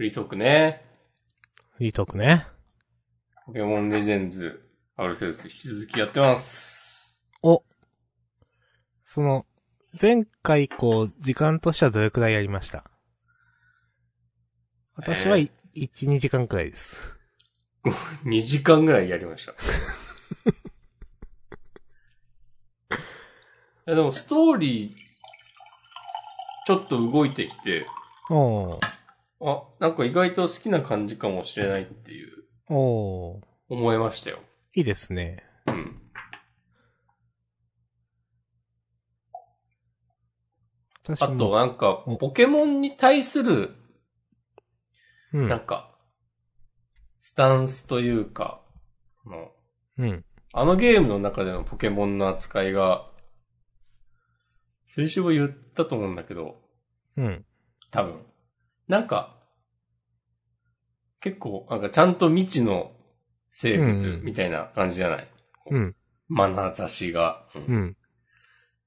フリートークね。フリートークね。ポケモンレジェンズ、アルセウス引き続きやってます。お。その、前回こう、時間としてはどれくらいやりました？私はえい、1、2時間くらいです。2時間ぐらいやりました。いやでもストーリー、ちょっと動いてきて、おー。あ、なんか意外と好きな感じかもしれないっていう、おー。思いましたよ。いいですね。うん。私も。あと、なんかお、ポケモンに対する、うん。なんか、スタンスというか、あの、うん。あのゲームの中でのポケモンの扱いが、先週も言ったと思うんだけど、うん。多分。なんか、結構、なんかちゃんと未知の生物みたいな感じじゃない、うん。眼差しが、うんうん。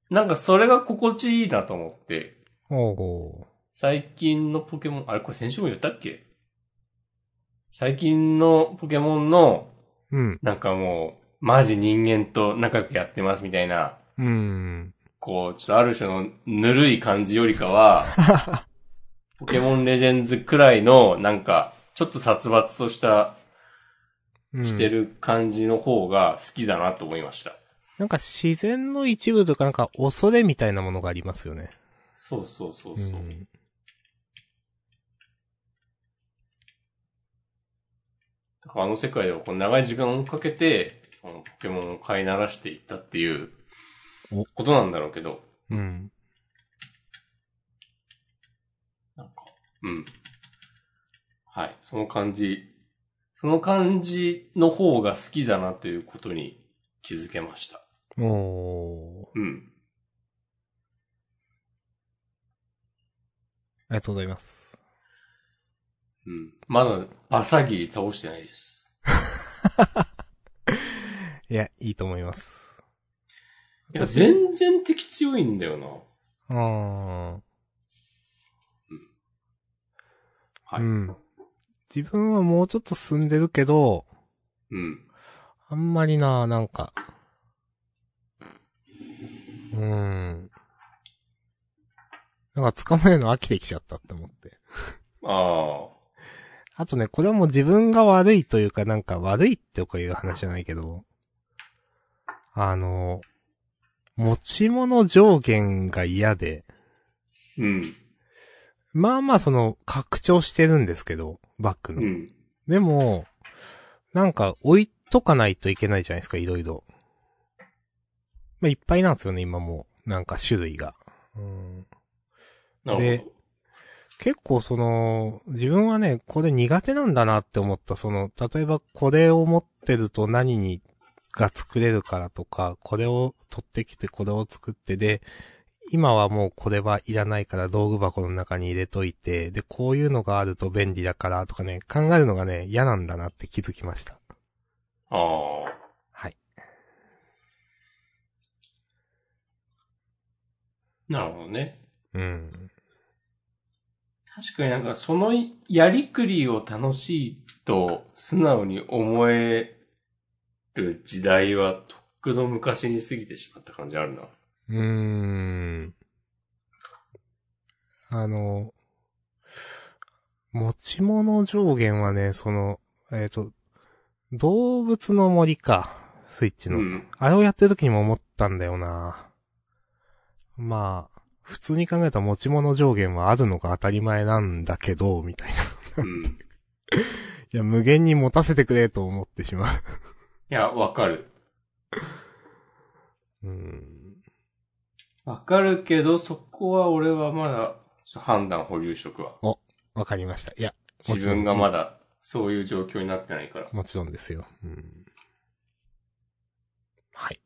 なんかそれが心地いいなと思って、おー。最近のポケモン、あれこれ先週も言ったっけ？最近のポケモンの、うん。なんかもう、マジ人間と仲良くやってますみたいな、うん。こう、ちょっとある種のぬるい感じよりかは、ポケモンレジェンズくらいの、なんか、ちょっと殺伐とした、うんしてる感じの方が好きだなと思いました。なんか自然の一部とかなんか恐れみたいなものがありますよね。そうそうそううそう。ん。だからあの世界ではこう長い時間をかけて、このポケモンを飼いならしていったっていうおことなんだろうけど、うん。なんか、うん。はい。その感じ、その感じの方が好きだなということに気づけました。おー。うん。ありがとうございます。うん。まだ、バサギリ倒してないです。いや、いいと思います。いや、全然敵強いんだよな。あー。はい。ううん。ん。自分はもうちょっと進んでるけど、あんまりな、なんか。うーん。なんか捕まえるの飽きてきちゃったって思って。ああとね、これはもう自分が悪いというか、なんか悪いってこういう話じゃないけど、あの、持ち物上限が嫌で、あ。うん。まあまあその、拡張してるんですけど、バッグの。うん。でも、なんか置いとかないといけないじゃないですか、いろいろ。まあいっぱいなんですよね、今もう。なんか種類が。うんで結構その、自分はね、これ苦手なんだなって思った。その、例えばこれを持ってると何に、が作れるからとか、これを取ってきてこれを作ってで、今はもうこれはいらないから道具箱の中に入れといて、で、こういうのがあると便利だからとかね、考えるのがね、嫌なんだなって気づきました。ああ。はい。なるほどね。うん。確かになんかそのやりくりを楽しいと素直に思える時代はとっくの昔に過ぎてしまった感じあるな。うーん。あの、持ち物上限はね、その、えっ、と、動物の森か、スイッチの。うん。あれをやってる時にも思ったんだよな。まあ、普通に考えたら持ち物上限はあるのが当たり前なんだけど、みたいな。いうん。や、無限に持たせてくれと思ってしまう。いや、わかる。うん。わかるけど、そこは俺はまだ、ちょっと判断保留しとくわ。わかりました。いや、自分がまだ、そういう状況になってないから。もちろんですよ。うん。はい。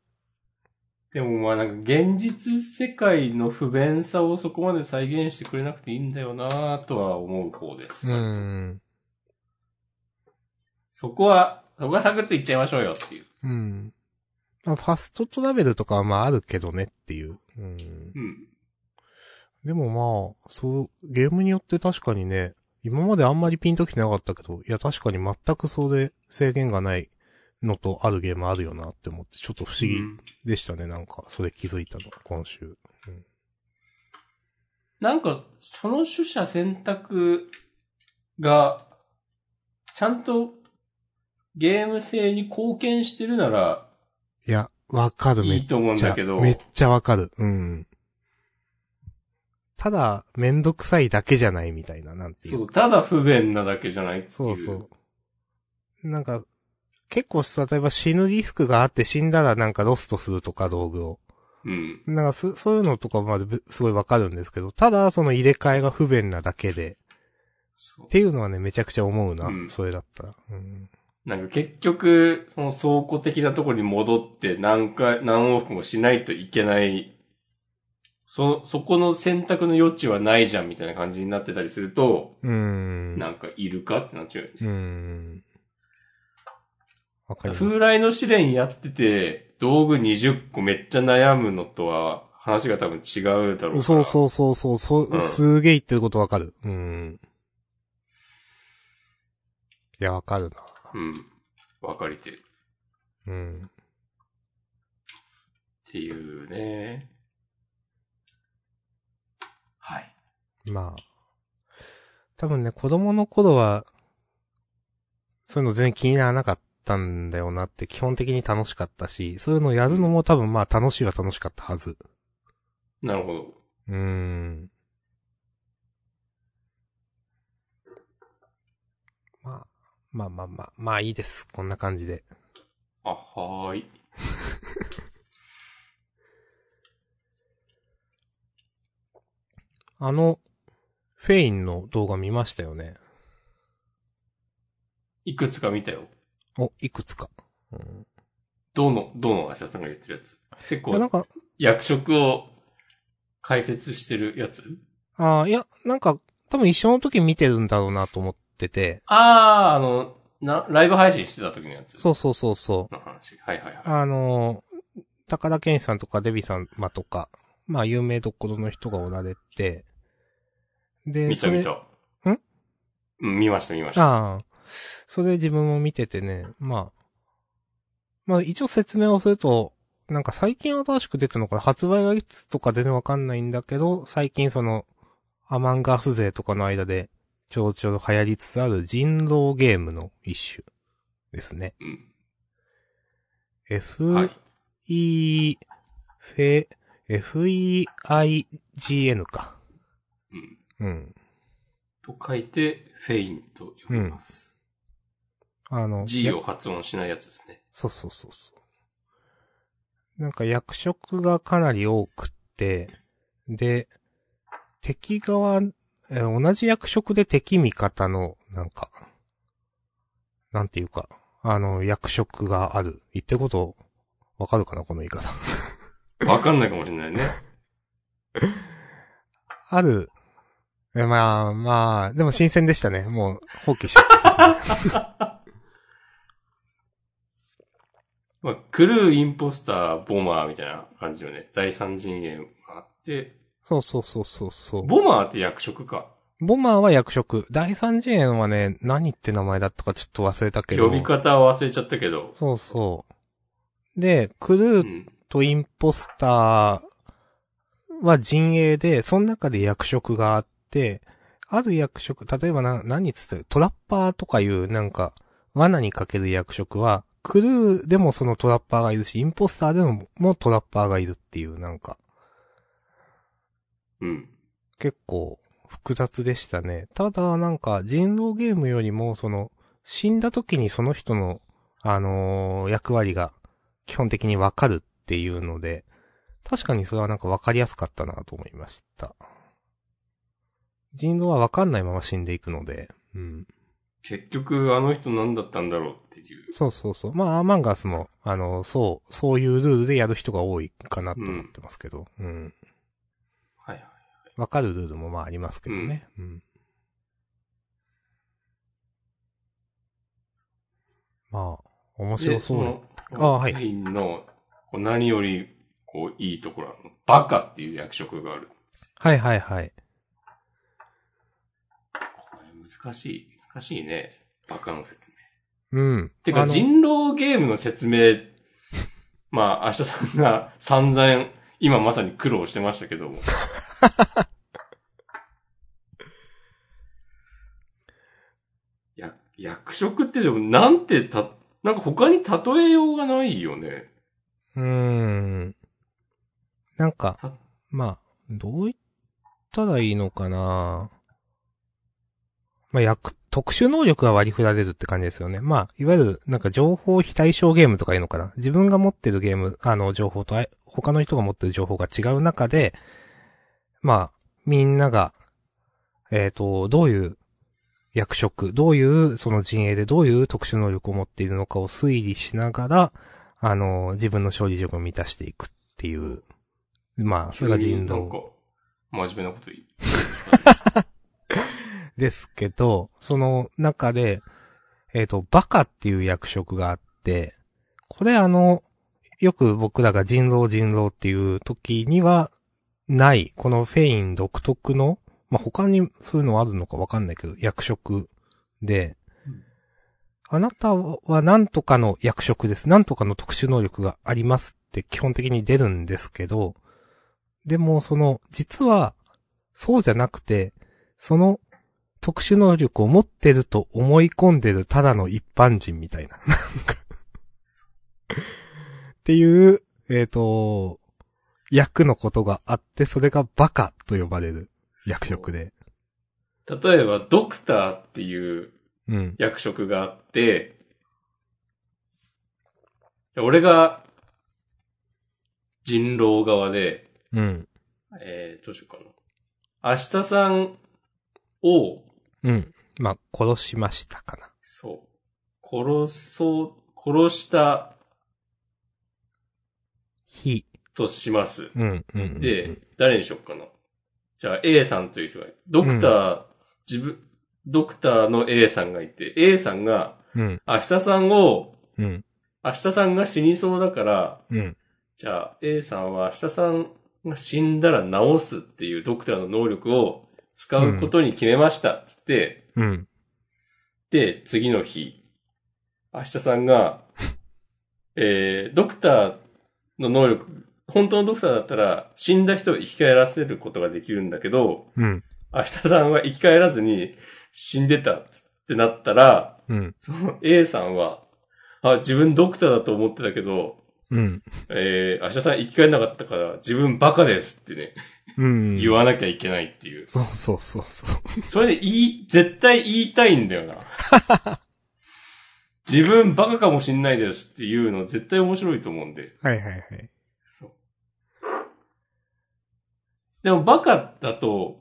でもまあなんか現実世界の不便さをそこまで再現してくれなくていいんだよなとは思う方です。うーん。そこは、そこはサクッと言っちゃいましょうよっていう。うん。まあ、ファストトラベルとかはまああるけどねっていう。うん。うん。でもまあ、そう、ゲームによって確かにね、今まであんまりピンときてなかったけど、いや確かに全くそれ制限がないのとあるゲームあるよなって思って、ちょっと不思議うんでしたね、なんか、それ気づいたの、今週。なんか、その取捨選択が、ちゃんとゲーム性に貢献してるならわかる、めっいいと思うんちゃだけど、めっちゃわかる。うん。ただ、めんどくさいだけじゃないみたいな、なんていうそう、ただ不便なだけじゃないっていう。そうそう。なんか、結構さ、例えば死ぬリスクがあって死んだらなんかロストするとか道具を。うん。なんかそそういうのとかまですごいわかるんですけど、ただその入れ替えが不便なだけで、っていうのはね、めちゃくちゃ思うな、うんそれだったら。うん。なんか結局、その倉庫的なところに戻って何回、何往復もしないといけない、そ、そこの選択の余地はないじゃんみたいな感じになってたりすると、うーん。なんかいるかってなっちゃうよね。うーん。わかります。風来の試練やってて、道具20個めっちゃ悩むのとは、話が多分違うだろうから。そうそうそうそう、そう、うんすげえ言ってることわかる。うん。いや、わかるな。う。うん。分かりてる。うん。っていうね。はい。まあ。多分ね、子供の頃は、そういうの全然気にならなかったんだよなって、基本的に楽しかったし、そういうのやるのも多分まあ楽しいは楽しかったはず。なるほど。うーん。まあ、まあまあまあ、まあいいです。こんな感じで。あ、はーい。あの、フェインの動画見ましたよね。いくつか見たよ。お、いくつか。うん、どの、どの足田さんが言ってるやつ？結いや、なん構、か、役職を解説してるやつ？ああ、いや、なんか、多分一緒の時見てるんだろうなと思ってて、あー、あの、な、ライブ配信してた時のやつ。そうそうそうそう。の話。はいはいはい。あのー、高田健さんとかデビさんまとか、まあ有名どころの人がおられて、で、見た見た。んうん、見ました見ました。ああ、それ自分も見ててね、まあ、まあ一応説明をすると、なんか最近新しく出たのかな発売がいつとか全然わかんないんだけど、最近その、アマンガース勢とかの間で、ちょうちょう流行りつつある人狼ゲームの一種ですね。うん。F、はい。E、フェ、F-E-I-G-N か。うん。うん。と書いて、フェインと呼びます。あの、G を発音しないやつですね。そうそうそうそう。なんか役職がかなり多くって、で、敵側、えー同じ役職で敵味方の、なんか、なんていうか、あの、役職がある。言ってること、わかるかなこの言い方。わかんないかもしれないね。ある。えまあ、まあ、でも新鮮でしたね。もう、放棄しちゃった。まあ、クルー、インポスター、ボマーみたいな感じのね、第三陣営があって、そうそうそうそうそう。ボマーって役職か。ボマーは役職。第三次元はね、何って名前だったかちょっと忘れたけど。呼び方は忘れちゃったけど。そうそう。で、クルーうん。とインポスターは陣営で、その中で役職があって、ある役職、例えばな、何つって、トラッパーとかいうなんか、罠にかける役職は、クルーでもそのトラッパーがいるし、インポスターでももトラッパーがいるっていう、なんか、うん。結構複雑でしたね。ただ、なんか、人狼ゲームよりも、その、死んだ時にその人の、あのー役割が基本的にわかるっていうので、確かにそれはなんかわかりやすかったなと思いました。人狼はわかんないまま死んでいくので、うん。結局、あの人何だったんだろうっていう。そうそうそう。まあ、アーマンガスも、あの、そう、そういうルールでやる人が多いかなと思ってますけど、うん。はいはい。わかるルールもまあありますけどね。うん。まあ、面白で、そうだ。の、あはいの、何より、こう、いいところは、バカっていう役職がある。はいはいはい。これ難しい。難しいね。バカの説う明。ん。てか、人狼ゲームの説明、まあ、明日さんが散々、今まさに苦労してましたけども。や、役職ってでもなんてた、なんか他に例えようがないよね。うーん。なんかた、まあ、どう言ったらいいのかなまあ、役、特殊能力が割り振られるって感じですよね。まあ、いわゆる、なんか情報非対称ゲームとかいうのかな。自分が持ってるゲーム、あの、情報とあ、他の人が持ってる情報が違う中で、まあ、みんなが、えっ、と、どういう役職、どういうその陣営でどういう特殊能力を持っているのかを推理しながら、あの、自分の勝利条件を満たしていくっていう。まあ、それが人狼急になんか、真面目なこと言い。ですけど、その中で、えっ、と、バカっていう役職があって、これあの、よく僕らが人狼人狼っていう時には、ない、このフェイン独特の、まあ、他にそういうのはあるのかわかんないけど、役職で、あなたは何とかの役職です。何とかの特殊能力がありますって基本的に出るんですけど、でもその、実は、そうじゃなくて、その特殊能力を持ってると思い込んでるただの一般人みたいな。っていう、えっ、と、役のことがあって、それがバカと呼ばれる役職で。例えば、ドクターっていううん。役職があって、俺が人狼側で、うん。えー、どうしようかな。明日さんを、うん。まあ、殺しましたかな。そう、殺そう、殺したひ。とします。うん。うんうん。で、誰にしよっかな。じゃあ A さんという人がドクター、自分、ドクターの A さんがいて、A さんが、うん。明日さんを、うん。明日さんが死にそうだから、うん。じゃあ A さんは明日さんが死んだら治すっていうドクターの能力を使うことに決めました。つって、うん。で、次の日、明日さんが、えー、ドクターの能力、本当のドクターだったら死んだ人を生き返らせることができるんだけど、うん。明日さんは生き返らずに死んでたってなったら、うん。その A さんは、あ、自分ドクターだと思ってたけど、うん。えー、明日さん生き返らなかったから自分バカですってね、うん。言わなきゃいけないっていう。そうそうそうそう。それで言い、絶対言いたいんだよな。自分バカかもしんないですっていうの絶対面白いと思うんで。はいはいはい。そう。でもバカだと、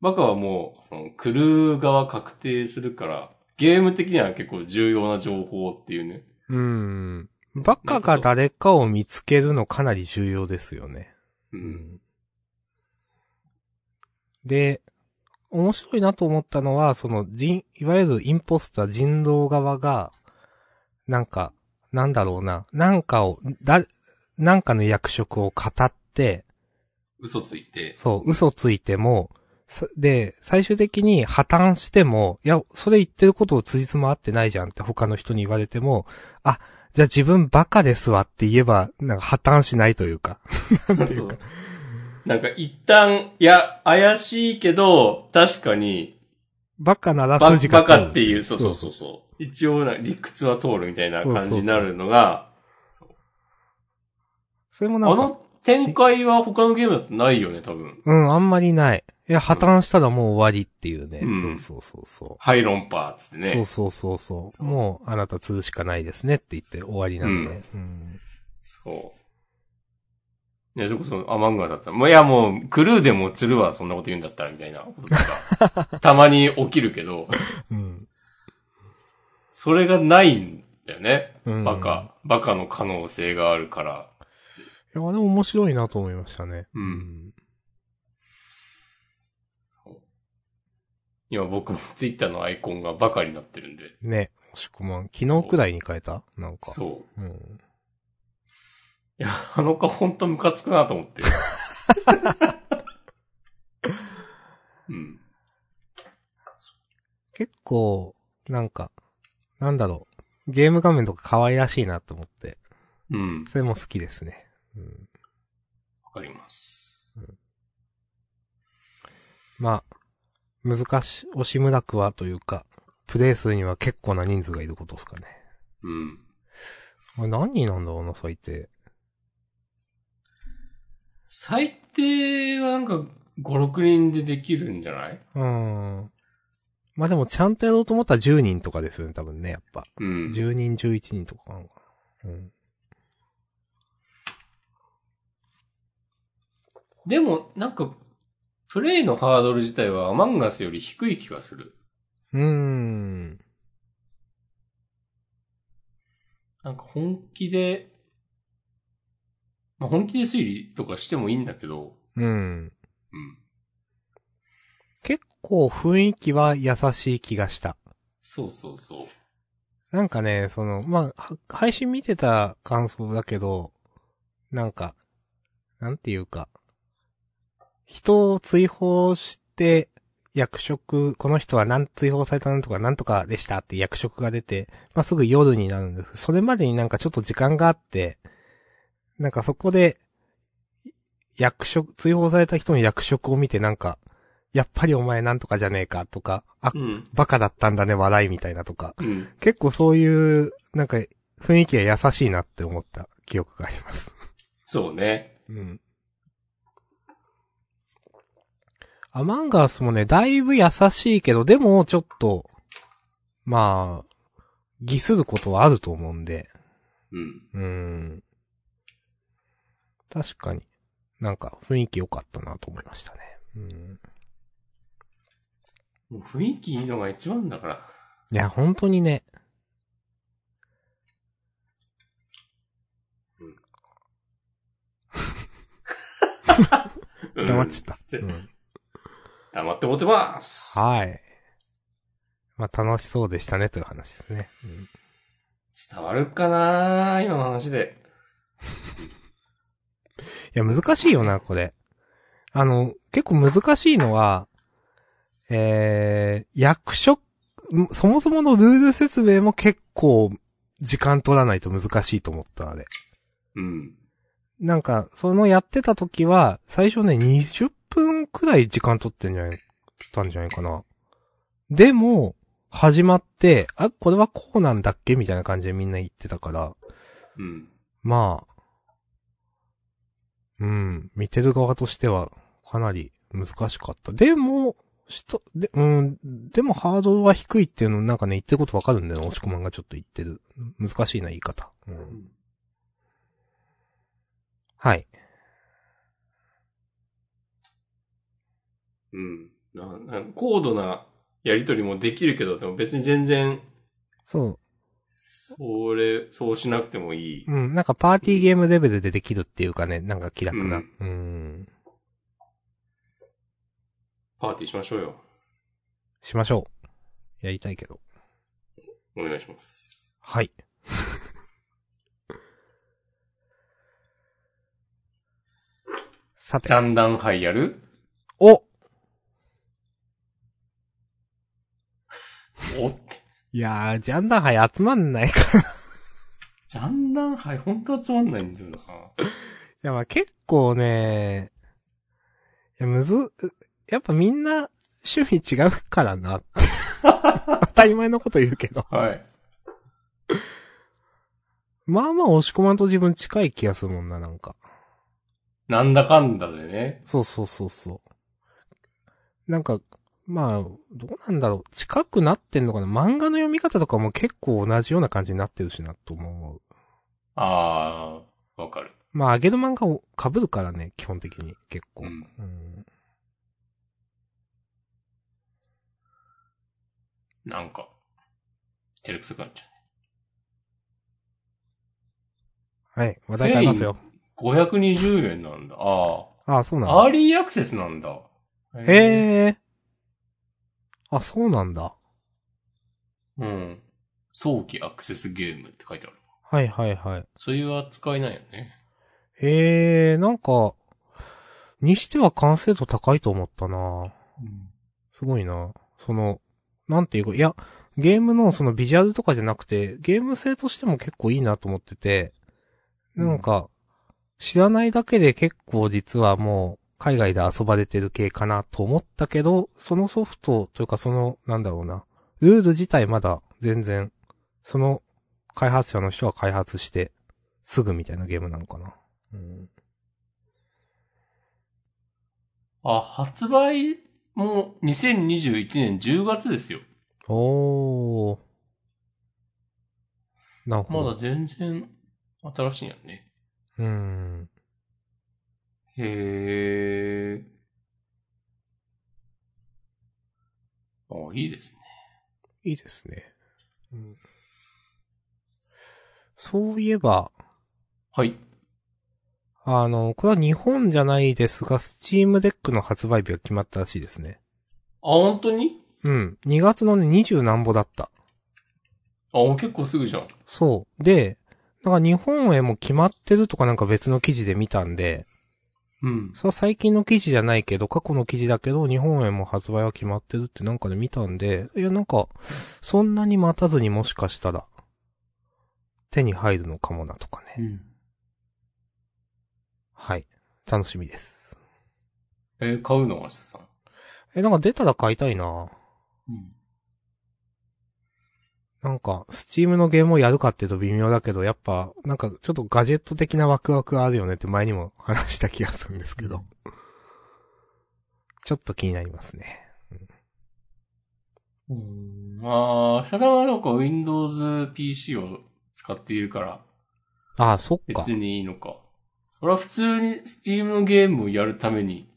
バカはもう、その、狂う側確定するから、ゲーム的には結構重要な情報っていうね。うん。バカが誰かを見つけるのかなり重要ですよね。う。。うんで、面白いなと思ったのは、その人、いわゆるインポスター人狼側が、なんか、なんだろうな、なんかを、だ、なんかの役職を語って、嘘ついて。そう、嘘ついても、さで、最終的に破綻しても、いや、それ言ってることを辻褄合ってないじゃんって他の人に言われても、あ、じゃあ自分バカですわって言えば、なんか破綻しないというか。そう。なんか一旦、いや、怪しいけど、確かに、バカならバ筋がバカっていう、そうそうそうそう。一応な、理屈は通るみたいな感じになるのが、それもなんか、あの展開は他のゲームだとないよね、多分。うん、あんまりない。いや、破綻したらもう終わりっていうね。うんそうそうそうそう。はい、論破、つってね。そうそうそうそう。もう、あなた釣るしかないですねって言って終わりなんで。うん。そう。いや、それこそアマンガーだったら、もういやもう、クルーでも釣るわ、そんなこと言うんだったら、みたいなこととか、たまに起きるけど、うん。それがないんだよね。うんバカ。バカの可能性があるから。いや、あれ面白いなと思いましたね。うん。今僕もツイッターのアイコンがバカになってるんで。ね。もしくも、昨日くらいに変えた？なんか。そう。う。ん。いや、あの子ほんとムカつくなと思って。うん。結構、なんか、なんだろう。ゲーム画面とか可愛らしいなと思って、うん。それも好きですね。うん、わかります。まあ、難し、惜しむらくはというか、プレイ数には結構な人数がいることですかね。うん。あれ何人なんだろうな、最低。最低はなんか5、6人でできるんじゃない？うーん。まあでもちゃんとやろうと思ったら10人とかですよね、多分ね、やっぱ。うん。10人、11人とかなのかな。うん。でも、なんか、プレイのハードル自体はアマンガスより低い気がする。うーん。なんか本気で、まあ、本気で推理とかしてもいいんだけど、うん。うん。結構雰囲気は優しい気がした。そうそうそう。なんかね、その、まあ、は配信見てた感想だけど、なんか、なんていうか、人を追放して、役職、この人は何追放されたなんとかなんとかでしたって役職が出て、まあ、すぐ夜になるんです。それまでになんかちょっと時間があって、なんかそこで、役職、追放された人の役職を見てなんか、やっぱりお前なんとかじゃねえかとか、あう、ん。バカだったんだね、笑いみたいなとか、うん。結構そういう、なんか、雰囲気が優しいなって思った記憶があります。そうね。うん。アマンガースもね、だいぶ優しいけど、でもちょっと、まあ、偽することはあると思うんで、うん。うーん。確かに、なんか雰囲気良かったなと思いましたね。うん。もう雰囲気いいのが一番だから。いや、本当にね。うん黙っちゃった。うん。黙って持ってます。はい。まあ楽しそうでしたねという話ですね。うん伝わるかな今の話で。いや、難しいよな、これ。あの、結構難しいのは、えー、役職、んそもそものルール説明も結構時間取らないと難しいと思った、あれ。うん。なんか、そのやってた時は、最初ね、20分くらい時間取ってんじゃない、たんじゃないかな。でも、始まって、あ、これはこうなんだっけみたいな感じでみんな言ってたから、うん。まあ、うん、見てる側としては、かなり難しかった。でも、人、で、うん、でもハードルは低いっていうのなんかね、言ってることわかるんだよな、押し込まんがちょっと言ってる。難しいな、言い方。うん、はい。うん。な、な高度なやりとりもできるけど、でも別に全然、そう。それ、そうしなくてもいい。うん、なんかパーティーゲームレベルでできるっていうかね、なんか気楽な。ううん。パーティーしましょうよ。しましょう。やりたいけど。お願いします。はい。さて。だんだん杯やる？おお？って。いやー、ジャンダン杯集まんないから。いジャンダン杯ほんとつまんないんだよな。や、まあ結構ね、いや、むず、やっぱみんな趣味違うからな。当たり前のこと言うけど。はい。まあまあ押し込まんと自分近い気がするもんな、なんか。なんだかんだでね。そうそうそうそう。なんか、まあ、どうなんだろう。近くなってんのかな漫画の読み方とかも結構同じような感じになってるしな、と思う。あー、わかる。まあ、あげる漫画を被るからね、基本的に。結構。うん。うんなんか、照れくさくなっちゃはい、話題変えますよ。う。520円なんだ。あああ、そうなんあ。だ。アーリーアクセスなんだ。へえ。へえ。あ、そうなんだ。うん。早期アクセスゲームって書いてある。はいはいはい。そういう扱いなんよね。へえ、なんか、にしては完成度高いと思ったなうん。すごいな。その、なんていうか、いや、ゲームのそのビジュアルとかじゃなくて、ゲーム性としても結構いいなと思ってて、なんか、知らないだけで結構実はもう、海外で遊ばれてる系かなと思ったけど、そのソフトというかその、なんだろうな、ルール自体まだ全然、その開発者の人は開発して、すぐみたいなゲームなのかな。うん。あ、発売も2021年10月ですよ。おー。なるほど。まだ全然新しいんやね。うーん。へえ。あ、いいですね。いいですね。うん。そういえば、はい。あの、これは日本じゃないですが、 Steam Deck の発売日が決まったらしいですね。あ、本当に？うん。2月のね、20何歩だった。あ、結構すぐじゃん。そう。で、なんか日本へも決まってるとかなんか別の記事で見たんで、うん。それは最近の記事じゃないけど、過去の記事だけど、日本へも発売は決まってるってなんかで見たんで、いやなんか、そんなに待たずにもしかしたら、手に入るのかもなとかね。うん。はい。楽しみです。えー買うの明日さん。え、なんか出たら買いたいなうん。なんか、スチームのゲームをやるかっていうと微妙だけど、やっぱ、なんかちょっとガジェット的なワクワクがあるよねって前にも話した気がするんですけど。ちょっと気になりますね。うん。ああ、下さんはなんか Windows PC を使っているから、ああ、そっか別。にいいのか。それは普通に Steam のゲームをやるために、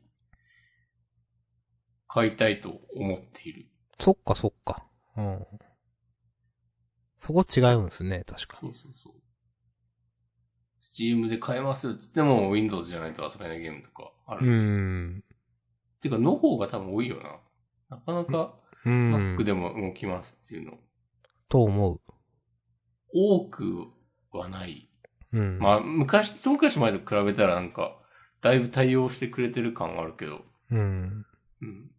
買いたいと思っている。そっかそっか。うん。そこ違うんですね、確かそうそうそう。Steam で買えますっつっても Windows じゃないと遊べないゲームとかある。うーん。てか、の方が多分多いよな。なかなか Mac。でも動きますっていうの。と思う。多くはない。うん。まあ、昔、一昔前と比べたらなんか、だいぶ対応してくれてる感はあるけど。うん。うん。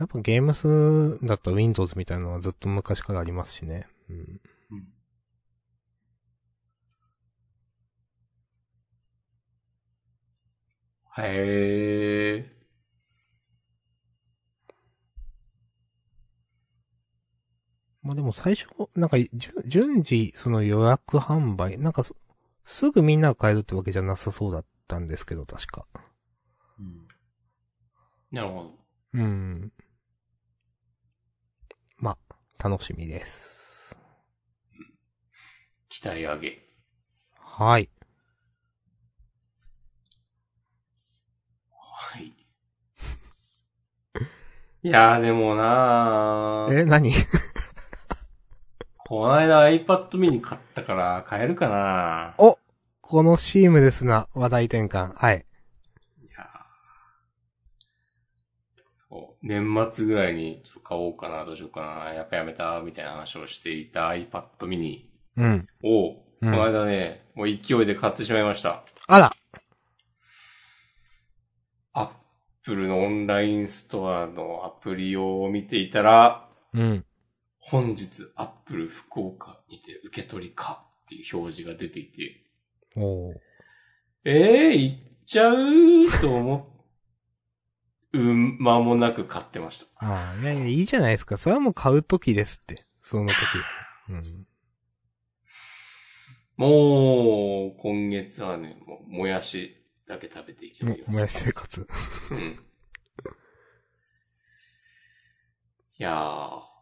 やっぱゲームスだと Windows みたいなのはずっと昔からありますしね。うん。うん。へえ。まあでも最初、なんか、順次、その予約販売、なんかす、すぐみんなが買えるってわけじゃなさそうだったんですけど、確か。うん。なるほど。うん。まあ、楽しみです。期待上げ。はい。はい。いやーでもなーえ、何？この間 iPad mini 買ったから買えるかなおこのシームレスな話題転換。はい。いや年末ぐらいにちょっと買おうかな、どうしようかな、やっぱやめた、みたいな話をしていた iPad mini うん。を、こうんの間ね、もう勢いで買ってしまいました。あら Apple のオンラインストアのアプリを見ていたら、うん。本日 Apple 福岡にて受け取りかっていう表示が出ていて、おーええー、行っちゃうと思う、間もなく買ってました。ああ、いやいや、いいじゃないですか。それはもう買う時ですって。その時。うん。もう、今月はね、もう、もやしだけ食べていきます。も、もやし生活。うん。いやー、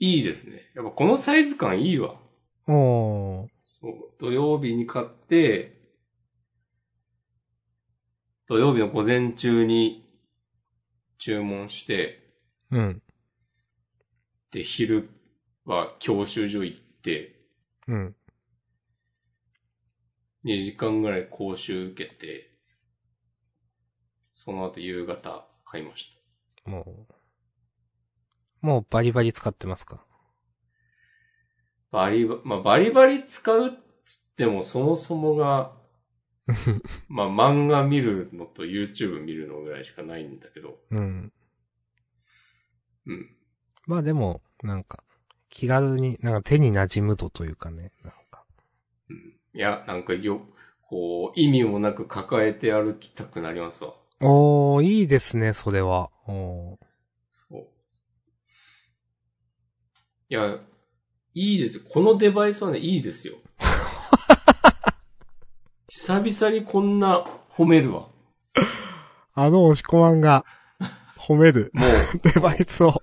いいですね。やっぱこのサイズ感いいわ。おー。そう、土曜日に買って、土曜日の午前中に注文して、うん。で、昼は教習所行って、うん。2時間ぐらい講習受けて、その後夕方買いました。もう。もうバリバリ使ってますか？バリバ、まあ、バリバリ使うっつってもそもそもが、まあ、漫画見るのと YouTube 見るのぐらいしかないんだけど、うん。うん。まあでも、なんか、気軽に、なんか手に馴染むとというかね、なんか。うん。いや、なんかよ、こう、意味もなく抱えて歩きたくなりますわ。おー、いいですね、それは。おーそう。いや、いいですよ。このデバイスはね、いいですよ。久々にこんな褒めるわ。あの押し込まんが、褒めるもう、デバイスを。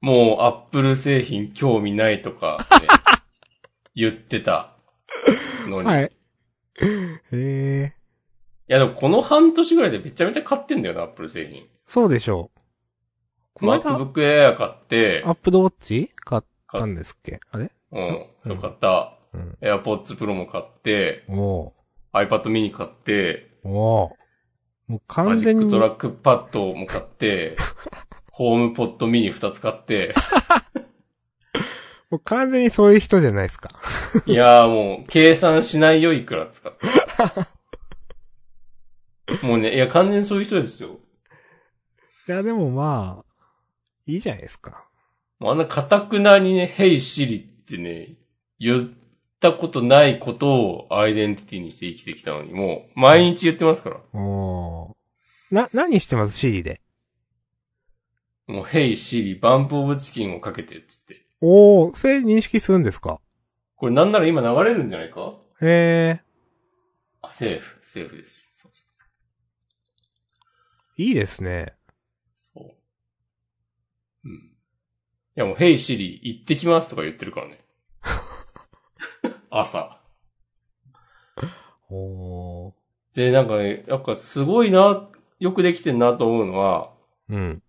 もう、アップル製品興味ないとか、ね、言ってたのに。。はいい。ええや、でもこの半年ぐらいでめちゃめちゃ買ってんだよな、アップル製品。そうでしょう。MacBook Air 買ってア、ップルウォッチ？買ったんですっけ？あれ？うん、うん買った。うん。AirPods Pro も買って、おー。iPad mini 買って、おー。もうマ完全にジックト、ラックパッドも買って、ホームポットミニ2つ買って、もう完全にそういう人じゃないですか？いやーもう、計算しないよいくら使って。もうね、いや、完全にそういう人ですよ。いや、でもまあ、いいじゃないですか。あんな堅くなにね、Hey Siri ってね、言ったことないことをアイデンティティにして生きてきたのに、もう、毎日言ってますから。おー。な、何してます？ Siri で。もう、Hey Siri、 BUMP OF CHICKEN をかけて、つって。おー、それ認識するんですか？これなんなら今流れるんじゃないか？へえ、あ、セーフ、セーフです。そういいですね。そう。うん。いやもう、Hey Siri、行ってきますとか言ってるからね。朝。おー。で、なんかね、やっぱすごいな、よくできてんなと思うのは、うん。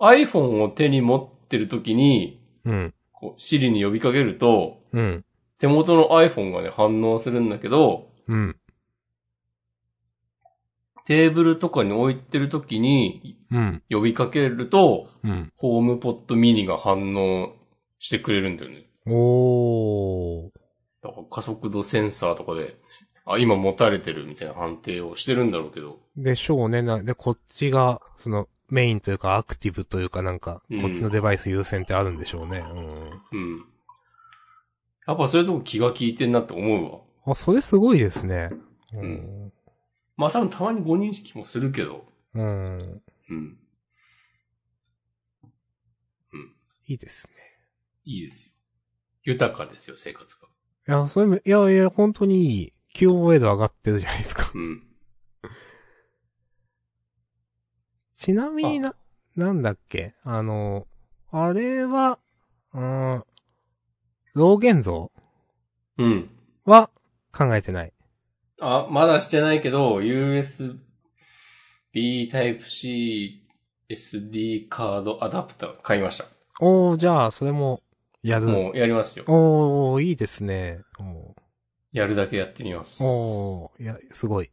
iPhone を手に持ってる時に、うん。こう、Siri に呼びかけると、うん。手元の iPhone がね、反応するんだけど、うん。テーブルとかに置いてる時にうん。呼びかけると、うん。ホームポットミニが反応してくれるんだよね。おー。だから加速度センサーとかで、あ、今持たれてるみたいな判定をしてるんだろうけど。でしょうね。な、で、こっちが、その、メインというか、アクティブというかなんか、うんこっちのデバイス優先ってあるんでしょうね。うん。やっぱそういうとこ気が利いてんなって思うわ。うん。あ、それすごいですね。うんまあ多分たまに誤認識もするけど。うん。うん。うん。いいですね。いいですよ。豊かですよ、生活が。いや、それも、いやいや、本当にいい。QOL 上がってるじゃないですか。うん。ちなみにな、なんだっけ？あの、あれは、うーん、老現像うん。は考えてない。あ、まだしてないけど、USB Type-C SD カードアダプター買いました。おー、じゃあ、それも、やる。もうやりますよ。おー、いいですね。おやるだけやってみますー、。おーいや、すごい。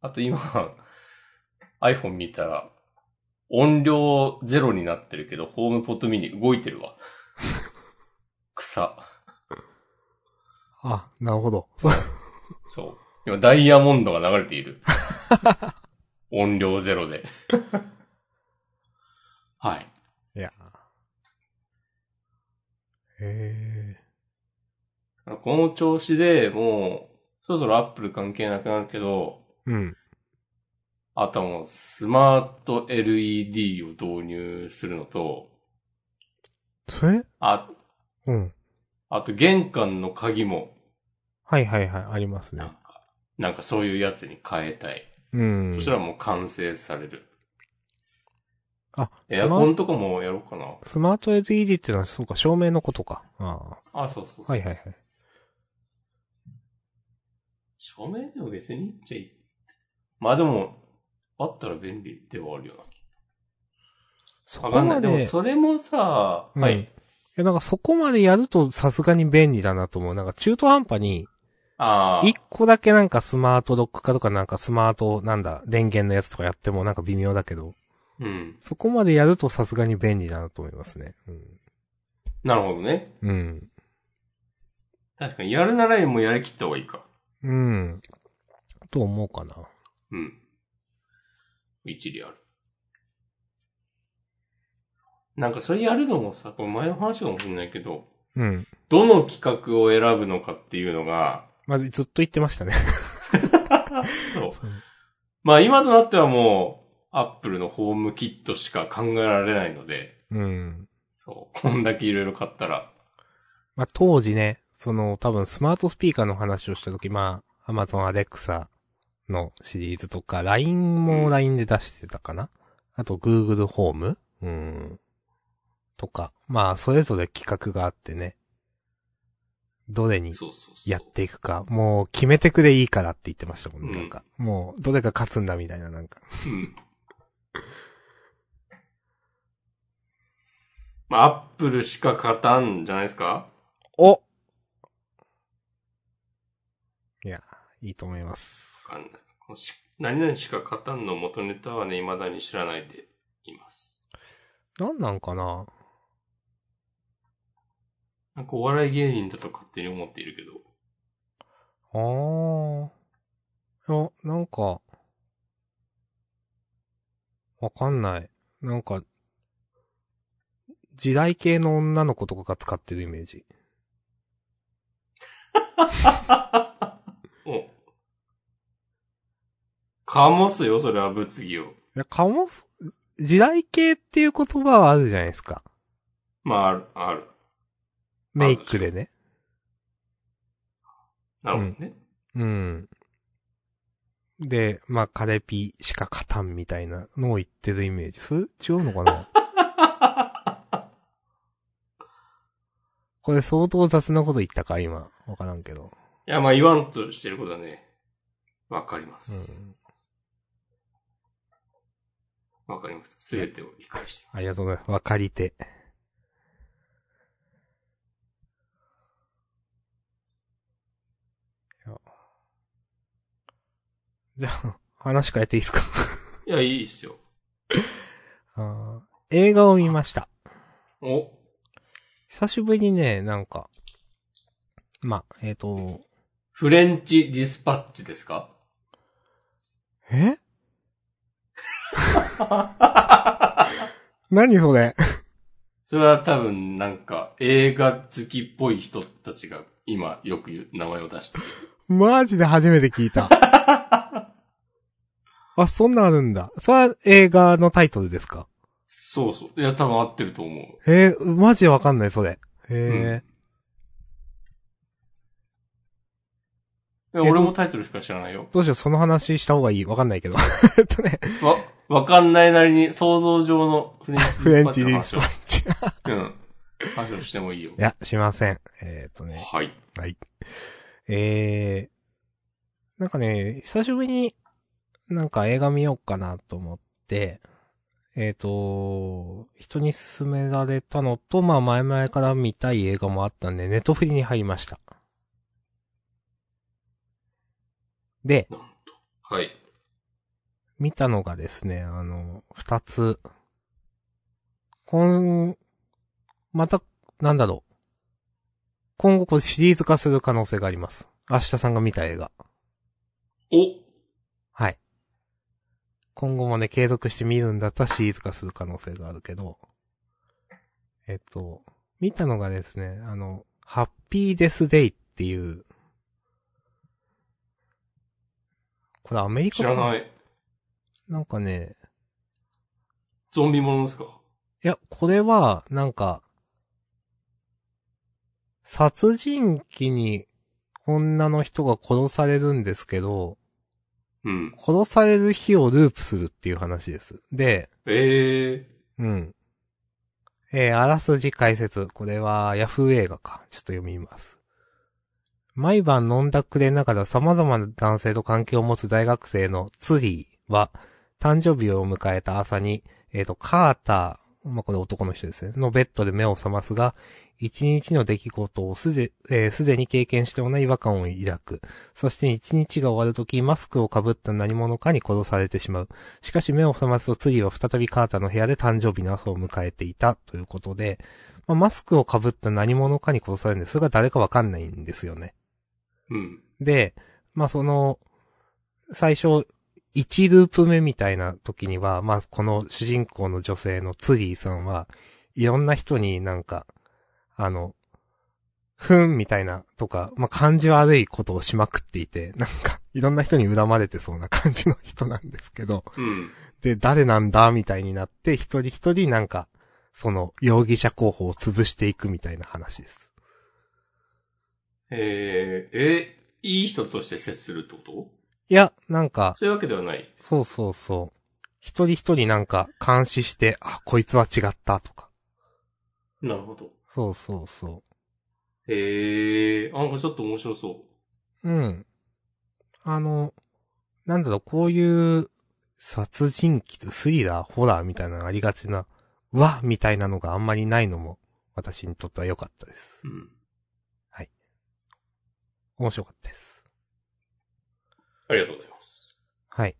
あと今、iPhone 見たら、音量ゼロになってるけど、ホームポットミニ動いてるわ。草。あ、なるほど。そ うそう。今、ダイヤモンドが流れている。音量ゼロで。はい。いや。へこの調子でもう、そろそろアップル関係なくなるけど、ー。うん。あとはもうスマート LED を導入するのと、それ？あ、うん。あと玄関の鍵も、はいはいはい、ありますね。なんか、なんかそういうやつに変えたい。うん。そしたらもう完成される。あ、エアスマコンとかもやろうかな。スマート LED っていうのは、そうか、照明のことか。ああ、そうそうそうあ。はいはいはい。照明でも別にいいっちゃいい。まあでも、あったら便利ではあるよな。そわかんない。こまで、でもそれもさ、うんはい。いや、なんかそこまでやるとさすがに便利だなと思う。なんか中途半端に、ああ。一個だけなんかスマートロック化とかなんかスマート、なんだ、電源のやつとかやってもなんか微妙だけど、うん。そこまでやるとさすがに便利だなと思いますね。なるほどね。うん。うん。確かに、やるならもうやりきった方がいいか。うん。と思うかな。うん。一理ある。なんかそれやるのもさ、これ前の話かもしれないけど、うん。どの企画を選ぶのかっていうのが、まあ、ずっと言ってましたね。そうそうまあ今となってはもう、アップルのホームキットしか考えられないので、うん。そう、こんだけいろいろ買ったら、まあ、当時ね、その、多分スマートスピーカーの話をしたとき、まあ、Amazon Alexa のシリーズとか、LINE も LINE で出してたかな、あと Google ホームうん。とか、まあ、それぞれ企画があってね。どれにそうそうそう。やっていくか、もう決めてくれいいからって言ってましたもんね、うんなんか。もう、どれが勝つんだみたいな、なんか。うん。まあ、アップルしか勝たんじゃないですか？おいや、いいと思います。わかんない。このし何々しか勝たんの元ネタはね、未だに知らないでいます。なんなんかな？なんかお笑い芸人だと勝手に思っているけど。ああ。いや、なんか、わかんない。なんか、時代系の女の子とかが使ってるイメージ。お。かもすよ、それは物議を。いや、かもす、時代系っていう言葉はあるじゃないですか。まあ、ある、ある。メイクでね。なるほどね。うん。で、まあ、カレピしか勝たんみたいなのを言ってるイメージ。それ違うのかな？これ相当雑なこと言ったか？今。わからんけど。いや、まあ言わんとしてることはね、わかりまうす。ん。わ、かります。すべてを理解しています。ありがとうございます。わかりて。じゃあ、話変えていいですか？いや、いいっすよ。あー映画を見ました。お、久しぶりにね、なんか、ま、えっ、と、フレンチディスパッチですか？え？何それ？それは多分なんか映画好きっぽい人たちが今よく言う名前を出している。マジで初めて聞いた。あ、そんなんあるんだ。それは映画のタイトルですか？そうそう。いや、多分合ってると思う。えー、マジでわかんない、それ。へえ、いや俺もタイトルしか知らないよ。どうしよう、その話した方がいいわかんないけど。えっとね、わ、わかんないなりに想像上のフレンチフレンチデディスパパッチ。うん。話をしてもいいよい。や、しません。えっ、とね、はい。はい。えー、なんかね、久しぶりになんか映画見ようかなと思って、えっ、と、人に勧められたのと、まあ前々から見たい映画もあったんで、ネットフリに入りました。で、はい。見たのがですね、あの、二つ。こん、また、なんだろう。今後これシリーズ化する可能性があります。明日さんが見た映画。おはい。今後もね、継続して見るんだったらシリーズ化する可能性があるけど、えっと、見たのがですね、あの、ハッピーデスデイっていう、これアメリカ知らない。なんかね、ゾンビものですか？いや、これは、なんか、殺人鬼に女の人が殺されるんですけど、うん。殺される日をループするっていう話です。で、ええうん。えーあらすじ解説。これは、ヤフー映画か。ちょっと読みます。毎晩飲んだくれながら様々な男性と関係を持つ大学生のツリーは、誕生日を迎えた朝に、えっ、と、カーター、まあ、これ男の人ですね。のベッドで目を覚ますが、一日の出来事をすで、えーすでに経験してもない違和感を抱く。そして一日が終わるとき、マスクをかぶった何者かに殺されてしまう。しかし目を覚ますとツリーは再びカーターの部屋で誕生日の朝を迎えていたということで、まあ、マスクをかぶった何者かに殺されるんです。が誰かわかんないんですよね。うん。で、まあその、最初、1ループ目みたいな時には、まあこの主人公の女性のツリーさんは、いろんな人になんか、あの、ふんみたいなとか、まあ、感じ悪いことをしまくっていて、なんか、いろんな人に恨まれてそうな感じの人なんですけど、うん。で、誰なんだみたいになって、一人一人なんか、その、容疑者候補を潰していくみたいな話です。えー、え、いい人として接するってこと？いや、なんか、そういうわけではない。そうそうそう。一人一人なんか監視して、あ、こいつは違ったとか。なるほど。そうそうそへえなんかちょっと面白そう。う。うん。あの、なんだろう、こういう殺人鬼とスリラー、ホラーみたいなのがありがちな、うわみたいなのがあんまりないのも、私にとっては良かったです。うん。面白かったです。ありがとうございます。はい。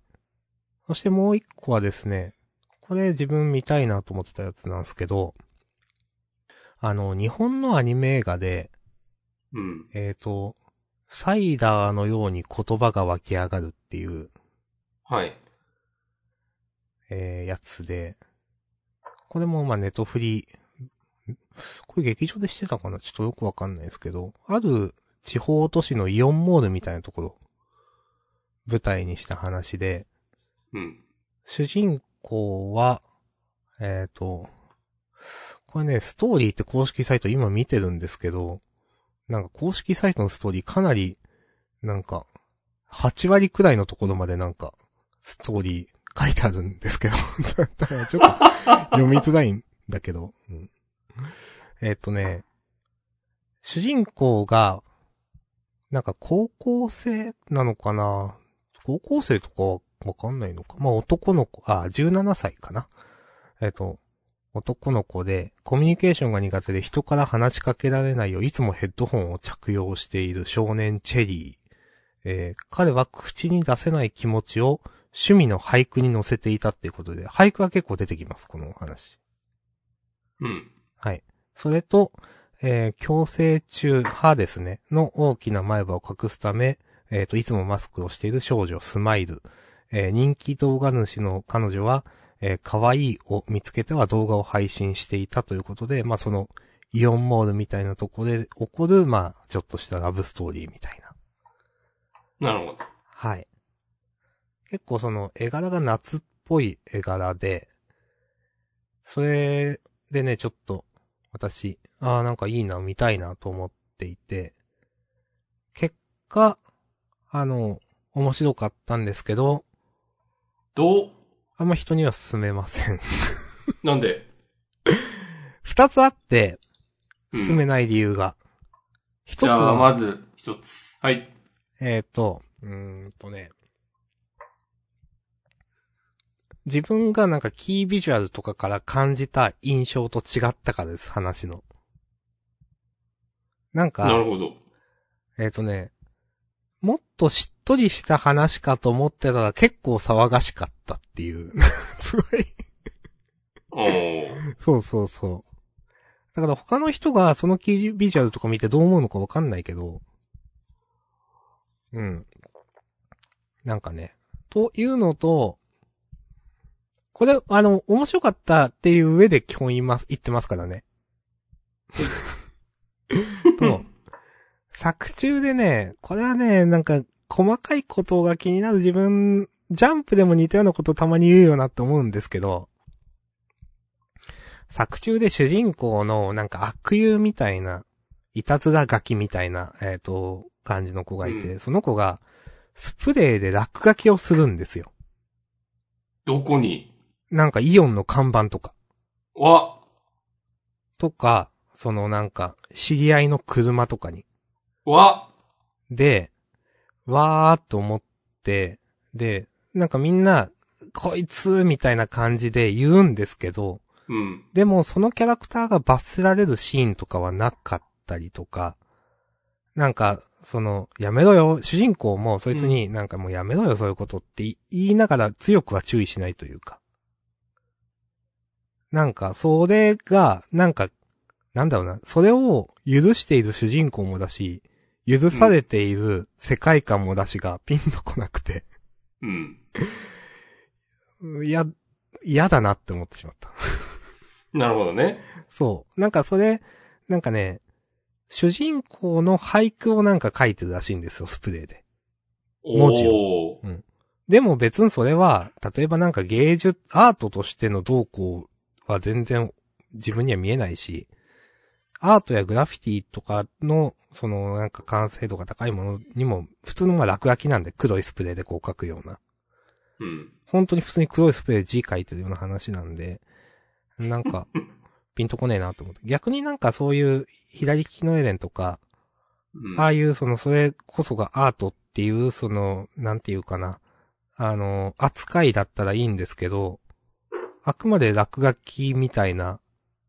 そしてもう一個はですね、これ自分見たいなと思ってたやつなんですけど、あの、日本のアニメ映画で、うん。えっ、と、サイダーのように言葉が湧き上がるっていう、はい。えーやつで、これもまあネトフリ、んこれ劇場でしてたかな？ちょっとよくわかんないですけど、ある地方都市のイオンモールみたいなところ、舞台にした話で、うん。主人公は、えっ、と、これね、ストーリーって公式サイト今見てるんですけど、なんか公式サイトのストーリーかなり、なんか、8割くらいのところまでなんか、ストーリー書いてあるんですけど、ちょっと読みづらいんだけど、うんえっ、とね、主人公が、なんか高校生なのかな？高校生とかはわかんないのか？まあ男の子、あ、17歳かな？えっ、と、男の子で、コミュニケーションが苦手で人から話しかけられないよう、いつもヘッドホンを着用している少年チェリー。えー彼は口に出せない気持ちを趣味の俳句に乗せていたっていうことで、俳句は結構出てきます、このお話。うん。はい。それと、えー強制中、歯ですね、の大きな前歯を隠すため、えっ、と、いつもマスクをしている少女、スマイル。えー人気動画主の彼女は、えー可愛いを見つけては動画を配信していたということで、まあ、その、イオンモールみたいなとこで起こる、まあ、ちょっとしたラブストーリーみたいな。なるほど。はい。結構その絵柄が夏っぽい絵柄で、それでね、ちょっと私、ああ、なんかいいな、見たいなと思っていて、結果、あの、面白かったんですけど、どう？あんま人には勧めません。なんで？二つあって、うん勧めない理由が。一つじゃあ、は、まず、一つ。はい。えっ、と、うーんとね。自分がなんかキービジュアルとかから感じた印象と違ったからです、話の。なんなかる、ほど。えっ、とね、もっとしっとりした話かと思ってたら結構騒がしかったっていう。すごい。そうそうそう。だから他の人がそのキービジュアルとか見てどう思うのかわかんないけど、うん。なんかね、というのと、これ、あの、面白かったっていう上で基本言います、言ってますからね。と、作中でね、これはね、なんか、細かいことが気になる自分、ジャンプでも似たようなことたまに言うよなって思うんですけど、作中で主人公のなんか悪友みたいな、いたずらガキみたいな、えっ、と、感じの子がいて、うんその子が、スプレーで落書きをするんですよ。どこに？なんかイオンの看板とか。わ、とか、そのなんか、知り合いの車とかに。わ、で、わーっと思って、で、なんかみんな、こいつみたいな感じで言うんですけど、うん。でもそのキャラクターが罰せられるシーンとかはなかったりとか、なんか、その、やめろよ、主人公もそいつになんかもうやめろよそういうことって言いながら強くは注意しないというか。なんか、それが、なんか、なんだろうな、それを許している主人公もだし、許されている世界観もだしがピンとこなくて、うん。いや、嫌だなって思ってしまった。なるほどね。そう。なんかそれ、なんかね、主人公の俳句をなんか書いてるらしいんですよ、スプレーで。文字を。でも別にそれは、例えばなんか芸術、アートとしての動向は全然自分には見えないし、アートやグラフィティとかの、そのなんか完成度が高いものにも、普通のまあ落書きなんで黒いスプレーでこう書くような。うん。本当に普通に黒いスプレーで字書いてるような話なんで、なんか、ピンとこねえなと思って。逆になんかそういう左利きのエレンとか、うんああいうその、それこそがアートっていう、その、なんていうかな、あの、扱いだったらいいんですけど、あくまで落書きみたいな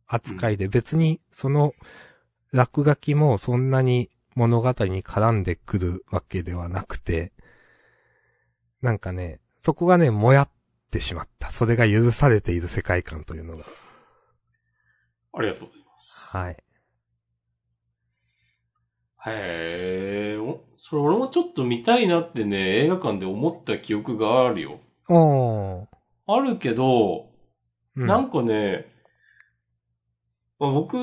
扱いで、別にその落書きもそんなに物語に絡んでくるわけではなくて、なんかね、そこがね、もやってしまった。それが許されている世界観というのが。ありがとうございます。はい。へえ、おそれ俺もちょっと見たいなってね、映画館で思った記憶があるよ。おー。あるけど、うんなんかね、まあ、僕、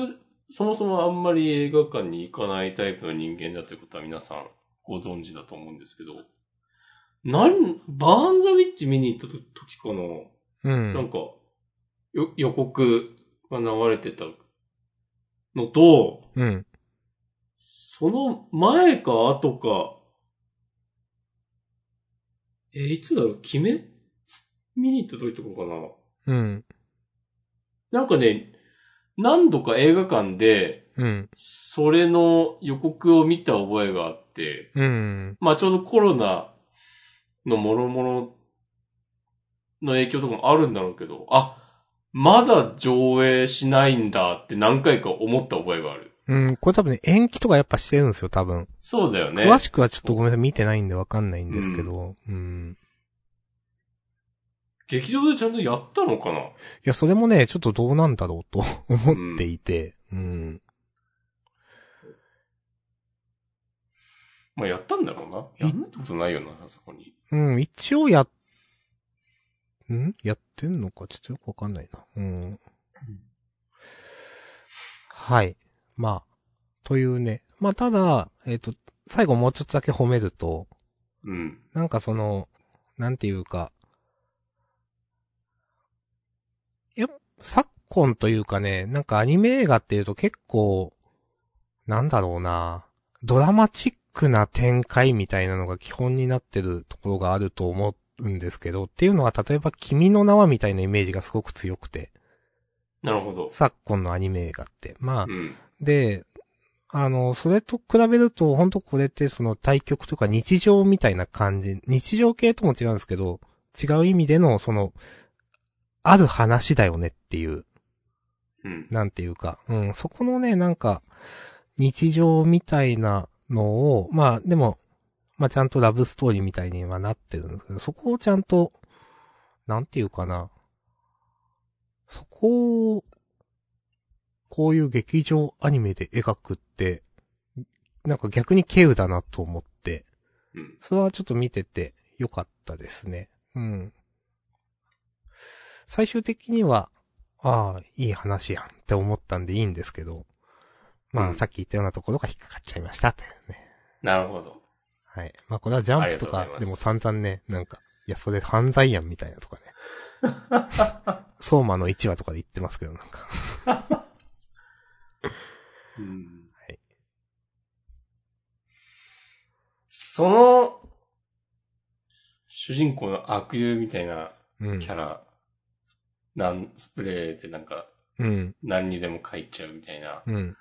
そもそもあんまり映画館に行かないタイプの人間だということは皆さんご存知だと思うんですけど、何、バーンザウィッチ見に行った時かな、うん。なんか、よ、予告が流れてたのと、うん。その前か後か、えーいつだろう、決め、見に行った時とかかな？うん。なんかね、何度か映画館で、うん。それの予告を見た覚えがあって、うん。まあちょうどコロナの諸々の影響とかもあるんだろうけど、あ、まだ上映しないんだって何回か思った覚えがある。うん。これ多分ね、延期とかやっぱしてるんですよ、多分。そうだよね。詳しくはちょっとごめんなさい、見てないんでわかんないんですけど。うん。劇場でちゃんとやったのかな？いや、それもね、ちょっとどうなんだろうと 思っていて。うん。まあやったんだろうな。やんないことないよな、あそこに。うん、一応や、ん？やってんのか？ちょっとよくわかんないな。うん。はい。まあ、というね。まあ、ただ、えっ、と、最後もうちょっとだけ褒めると、うん。なんかその、なんていうか、やっ昨今というかね、なんかアニメ映画っていうと結構、なんだろうな、ドラマチックな展開みたいなのが基本になってるところがあると思うんですけど、っていうのは例えば君の名はみたいなイメージがすごく強くて、なるほど。昨今のアニメ映画って。まあ、うん。で、あの、それと比べると、本当これってその対局とか日常みたいな感じ、日常系とも違うんですけど、違う意味での、その、ある話だよねっていう、うん。なんていうか、うん、そこのね、なんか、日常みたいなのを、まあ、でも、まあちゃんとラブストーリーみたいにはなってるんですけど、そこをちゃんと、なんていうかな、そこを、こういう劇場アニメで描くって、なんか逆に稀有だなと思って、うん。それはちょっと見ててよかったですね。うん。最終的には、ああ、いい話やんって思ったんでいいんですけど、まあ、うんさっき言ったようなところが引っかかっちゃいましたというね。なるほど。はい。まあ、これはジャンプとかでも散々ね、なんか、いや、それ犯罪やんみたいなとかね。相馬の1話とかで言ってますけど、なんか。うん。はい。その、主人公の悪友みたいなうんキ。ャラ、なん、スプレーでなんか、うん。何にでも書いちゃうみたいなうん。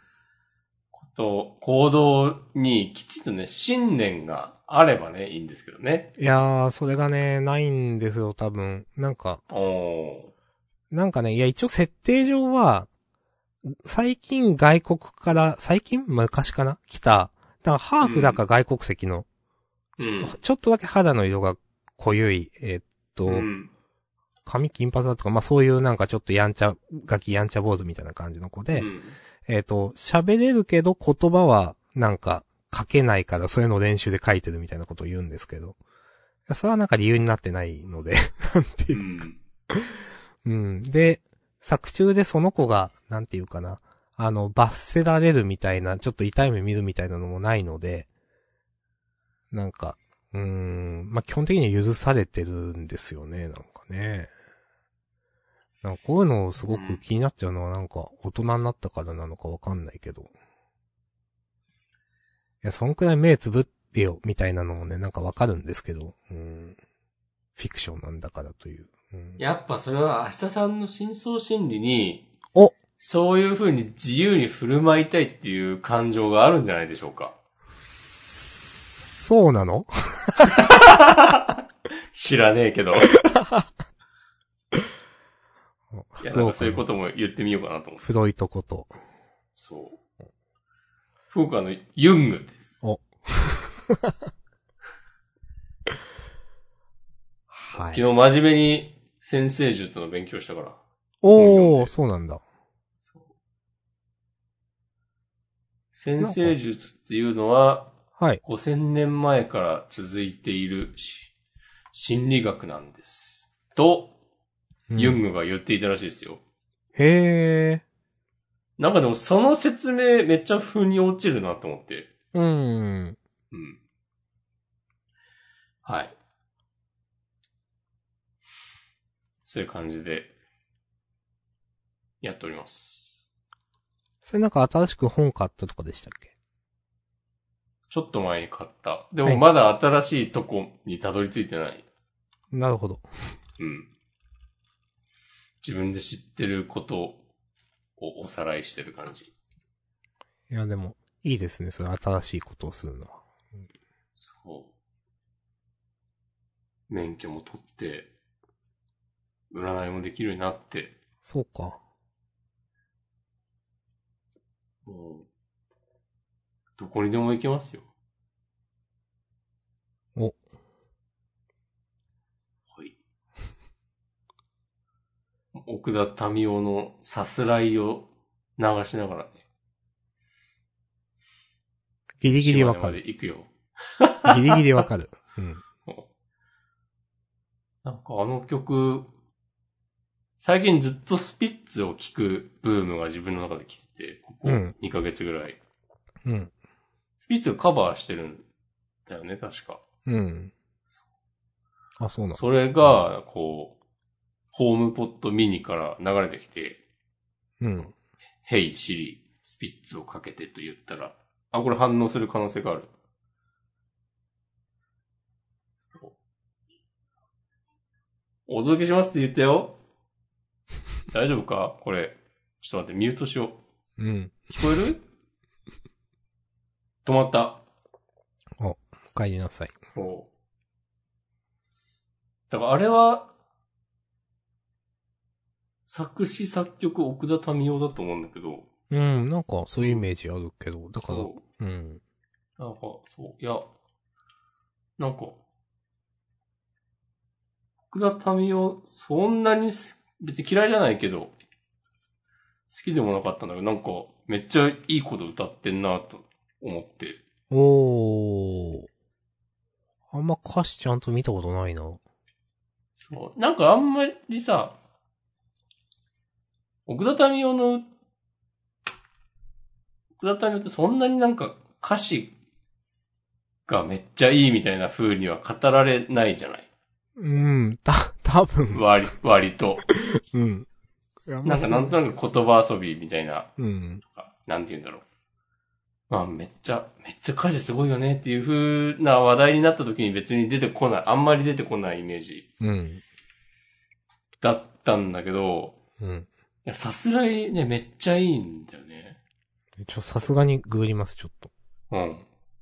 こと、行動にきちんとね、信念があればね、いいんですけどね。いやー、それがね、ないんですよ、多分。なんか。なんかね、いや、一応設定上は、最近外国から、最近？昔かな？来た、だからハーフだか外国籍の、ちょっと、ちょっとだけ肌の色が濃ゆい、えーっと、うん。髪金髪だとか、まあそういうなんかちょっとやんちゃ、ガキやんちゃ坊主みたいな感じの子で、うんえっ、と、喋れるけど言葉はなんか書けないからそれの練習で書いてるみたいなことを言うんですけど、それはなんか理由になってないので、なんていうう。ん。うん。で、作中でその子が、なんていうかな、あの、罰せられるみたいな、ちょっと痛い目見るみたいなのもないので、なんか、うーん、まあ、基本的には許されてるんですよね、なんかね。なんかこういうのすごく気になっちゃうのはなんか大人になったからなのかわかんないけど。いや、そんくらい目つぶってよ、みたいなのもね、なんかわかるんですけど、うん。フィクションなんだからという。うん、やっぱそれは明日さんの深層心理に、おそういう風に自由に振る舞いたいっていう感情があるんじゃないでしょうか。そうなの？知らねえけど。いや、なんかそういうことも言ってみようかなと思って。フロイトこと。そう。福岡のユングです。はい。昨日真面目に先生術の勉強したから。おー、そうなんだ。先生術っていうのは、はい。5000年前から続いているし心理学なんです。と、うんユングが言っていたらしいですよ。へなんかでもその説明めっちゃ風に落ちるなと思って。ー。うん。うん。はい。そういう感じで、やっております。それなんか新しく本買ったとかでしたっけ？ちょっと前に買った。ではいもまだ新しいとこにたどり着いてない。なるほど。うん。自分で知ってることをおさらいしてる感じ。いや、でも、いいですね。それ新しいことをするのは。そう。免許も取って、占いもできるようになって、そうか。もう、どこにでも行けますよ。お。はい。奥田民生のさすらいを流しながらね。ギリギリわかる。で行くよ。ギリギリわかる。うん。なんかあの曲、最近ずっとスピッツを聴くブームが自分の中で来てて、ここうん2ヶ月ぐらい。うん。スピッツをカバーしてるんだよね、確か。うん。あ、そうなの。それが、こう、ホームポットミニから流れてきて、うん。Hey Siri、スピッツをかけてと言ったら、あ、これ反応する可能性がある。お届けしますって言ったよ。大丈夫か？これ。ちょっと待って、ミュートしよう。うん。聞こえる？止まった。お帰りなさい。そう。だからあれは、作詞作曲奥田民生だと思うんだけど、うん、なんかそういうイメージあるけど、だから、そううん。なんか、そう、いや、なんか、奥田民生、そんなにす別に嫌いじゃないけど、好きでもなかったんだけど、なんか、めっちゃいいこと歌ってんなと思って。おー。あんま歌詞ちゃんと見たことないな。そう。なんかあんまりさ、奥田民生の、奥田民生ってそんなになんか歌詞がめっちゃいいみたいな風には語られないじゃない？うん、た、多分、割、割と。うん。なんかなんとなく言葉遊びみたいな、うん。なんて言うんだろう。まあめっちゃ、めっちゃ歌詞すごいよねっていう風な話題になった時に別に出てこない、あんまり出てこないイメージうん。だったんだけど、うん。いや、さすらいね、めっちゃいいんだよね。ちょ、さすがにググります、ちょっと。うん。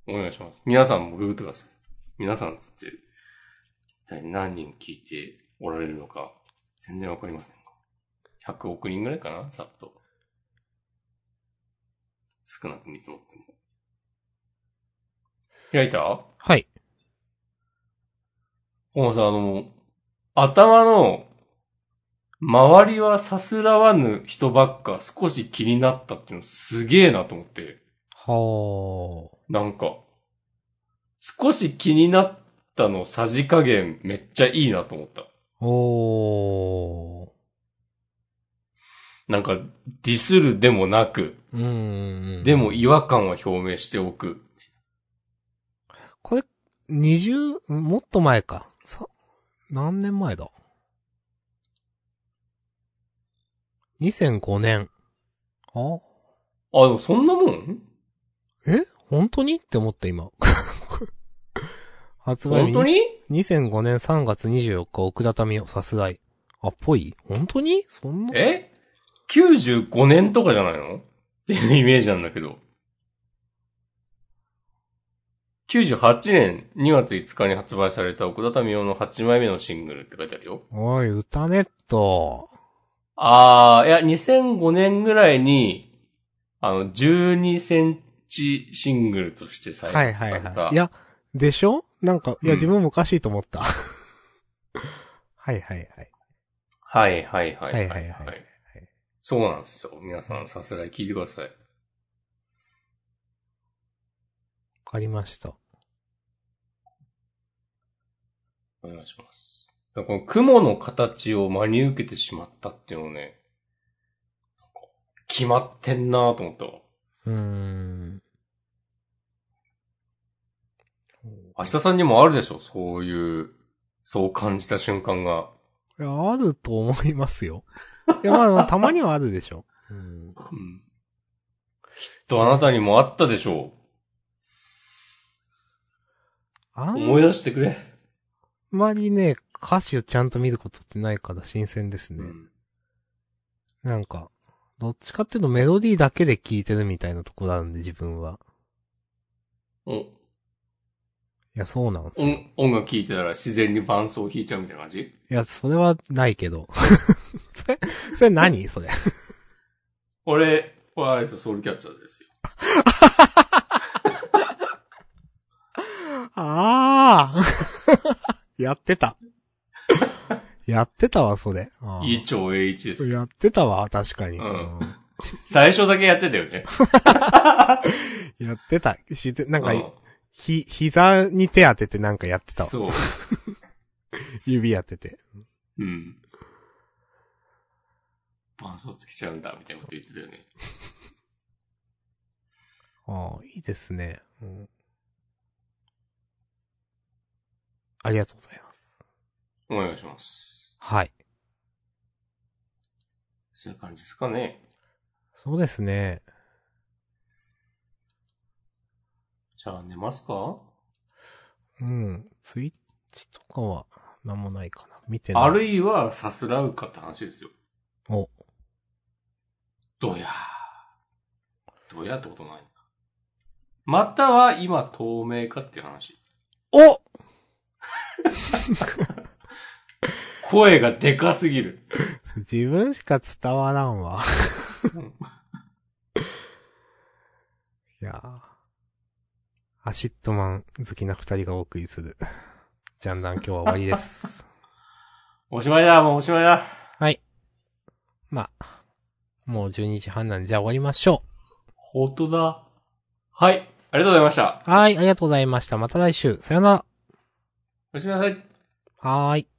お願いします。皆さんもググってください。皆さんつって、一体何人聞いておられるのか、全然わかりませんが。100億人ぐらいかなざっと。少なく見積もっても。開いた？はい。もうさ、あの、頭の、周りはさすらわぬ人ばっか少し気になったっていうのすげえなと思って。はなんか、少し気になったのさじ加減めっちゃいいなと思った。ー。おー。なんか、ディスるでもなく、うんうんうん。でも違和感は表明しておく。これ、20、もっと前か。さ、何年前だ？?2005 年。ああ、でもそんなもん？え？本当に？って思った今。発売日本当に？2005年3月24日、奥田民生殺害。あ、ぽい？本当に？そんな？え ?95 年とかじゃないの？っていうイメージなんだけど。98年2月5日に発売された奥田民生の8枚目のシングルって書いてあるよ。おい、歌ネット。あー、いや、2005年ぐらいに、あの、12センチシングルとして再はいはい発された。はい。いや、でしょ？なんか、いや、うん自分もおかしいと思った。はいはいはい。はいはいはいはい、はいはいはいそうなんですよ。皆さんさすらい聞いてください。わかりました。お願いします。この雲の形を真に受けてしまったっていうのをね、決まってんなと思ったわ。うーん。明日さんにもあるでしょ？そういう、そう感じた瞬間が。いや、あると思いますよ。いや、まあまあ、たまにはあるでしょ。うん。うん。きっとあなたにもあったでしょあん思い出してくれ。まりね、歌詞をちゃんと見ることってないから新鮮ですね。うん。なんか、どっちかっていうとメロディーだけで聴いてるみたいなところあるんで、自分は。お、いや、そうなんですよ。い音、音楽聴いてたら自然に伴奏を弾いちゃうみたいな感じ？や、それはないけど。それ、それ何？それ。俺、はあれですよ、ソウルキャッチャーズですよ。ああ やってた。やってたわ、それ。伊調栄一ですよ。やってたわ、確かに。うんうん最初だけやってたよね。やってた。知って、なんか、うんひ、膝に手当ててなんかやってたわ。そう。指当てて。うん。伴奏つけちゃうんだ、みたいなこと言ってたよね。ああ、いいですね。うん。ありがとうございます。お願いします。はい。そういう感じですかね。そうですね。じゃあ寝ますか？うん。ツイッチとかは、なんもないかな。見てない。あるいはさすらうかって話ですよ。お、どやどやってことないか。または今透明かっていう話。お 声がでかすぎる。自分しか伝わらんわ。いやーアシットマン好きな二人がお送りする。ジャンダン今日は終わりです。おしまいだ、もうおしまいだ。はい。まあ、もう12時半なんで、じゃあ終わりましょほんとだ。はい。ありがとうございました。う。はい、ありがとうございました。また来週。さよなら。おやすみなさい。はーい。